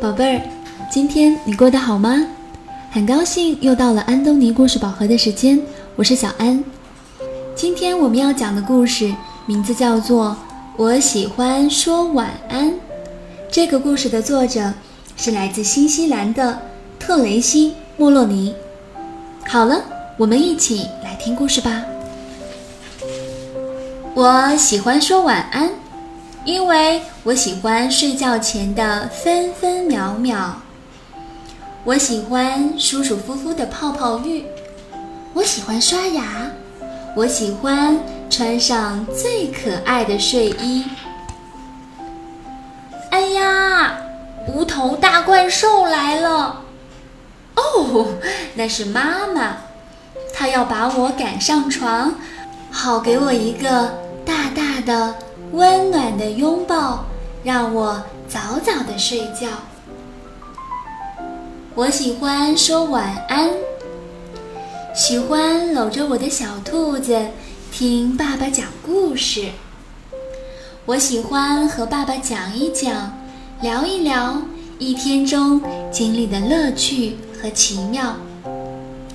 宝贝儿，今天你过得好吗？很高兴又到了安东尼故事宝盒的时间，我是小安。今天我们要讲的故事名字叫做《我喜欢说晚安》。这个故事的作者是来自新西兰的特雷西·莫洛尼。好了，我们一起来听故事吧。我喜欢说晚安。因为我喜欢睡觉前的分分秒秒，我喜欢舒舒服服的泡泡浴，我喜欢刷牙，我喜欢穿上最可爱的睡衣。哎呀，无头大怪兽来了！哦，那是妈妈，她要把我赶上床，好给我一个大大的。温暖的拥抱让我早早的睡觉。我喜欢说晚安，喜欢搂着我的小兔子听爸爸讲故事。我喜欢和爸爸讲一讲，聊一聊一天中经历的乐趣和奇妙。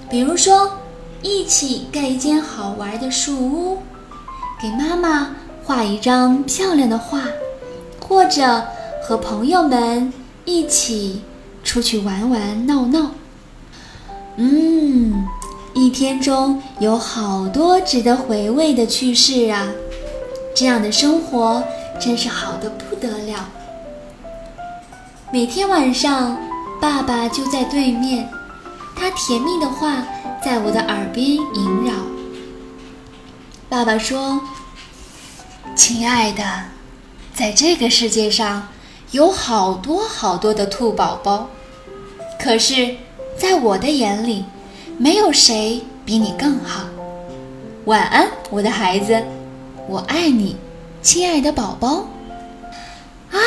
比如说，一起盖一间好玩的树屋，给妈妈。画一张漂亮的画，或者和朋友们一起出去玩玩闹闹。嗯，一天中有好多值得回味的趣事啊！这样的生活真是好的不得了。每天晚上，爸爸就在对面，他甜蜜的话在我的耳边萦绕。爸爸说。亲爱的，在这个世界上有好多好多的兔宝宝，可是，在我的眼里，没有谁比你更好。晚安，我的孩子，我爱你，亲爱的宝宝。啊，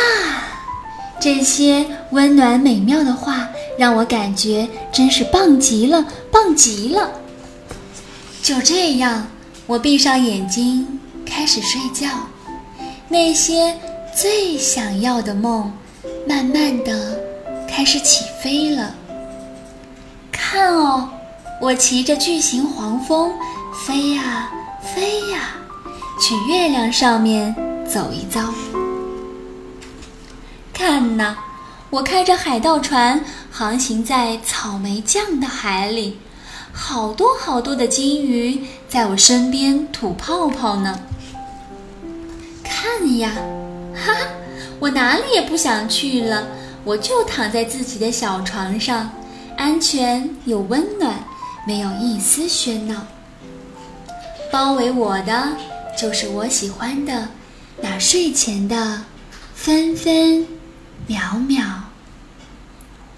这些温暖美妙的话让我感觉真是棒极了，棒极了。就这样，我闭上眼睛。开始睡觉，那些最想要的梦，慢慢的开始起飞了。看哦，我骑着巨型黄蜂飞呀飞呀，去月亮上面走一遭。看呐，我开着海盗船航行在草莓酱的海里，好多好多的金鱼在我身边吐泡泡呢。看呀，哈哈，我哪里也不想去了，我就躺在自己的小床上，安全又温暖，没有一丝喧闹。包围我的就是我喜欢的那睡前的分分秒秒。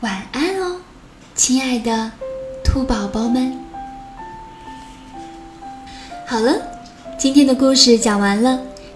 晚安哦，亲爱的兔宝宝们。好了，今天的故事讲完了。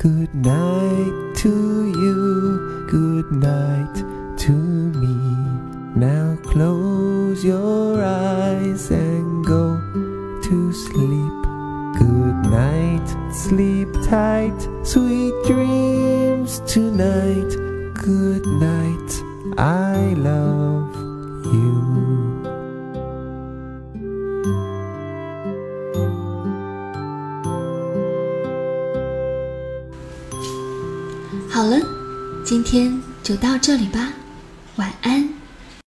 Good night to you, good night to me. Now close your eyes and go to sleep. Good night, sleep tight, sweet dreams tonight. Good night, I love 好了，今天就到这里吧，晚安。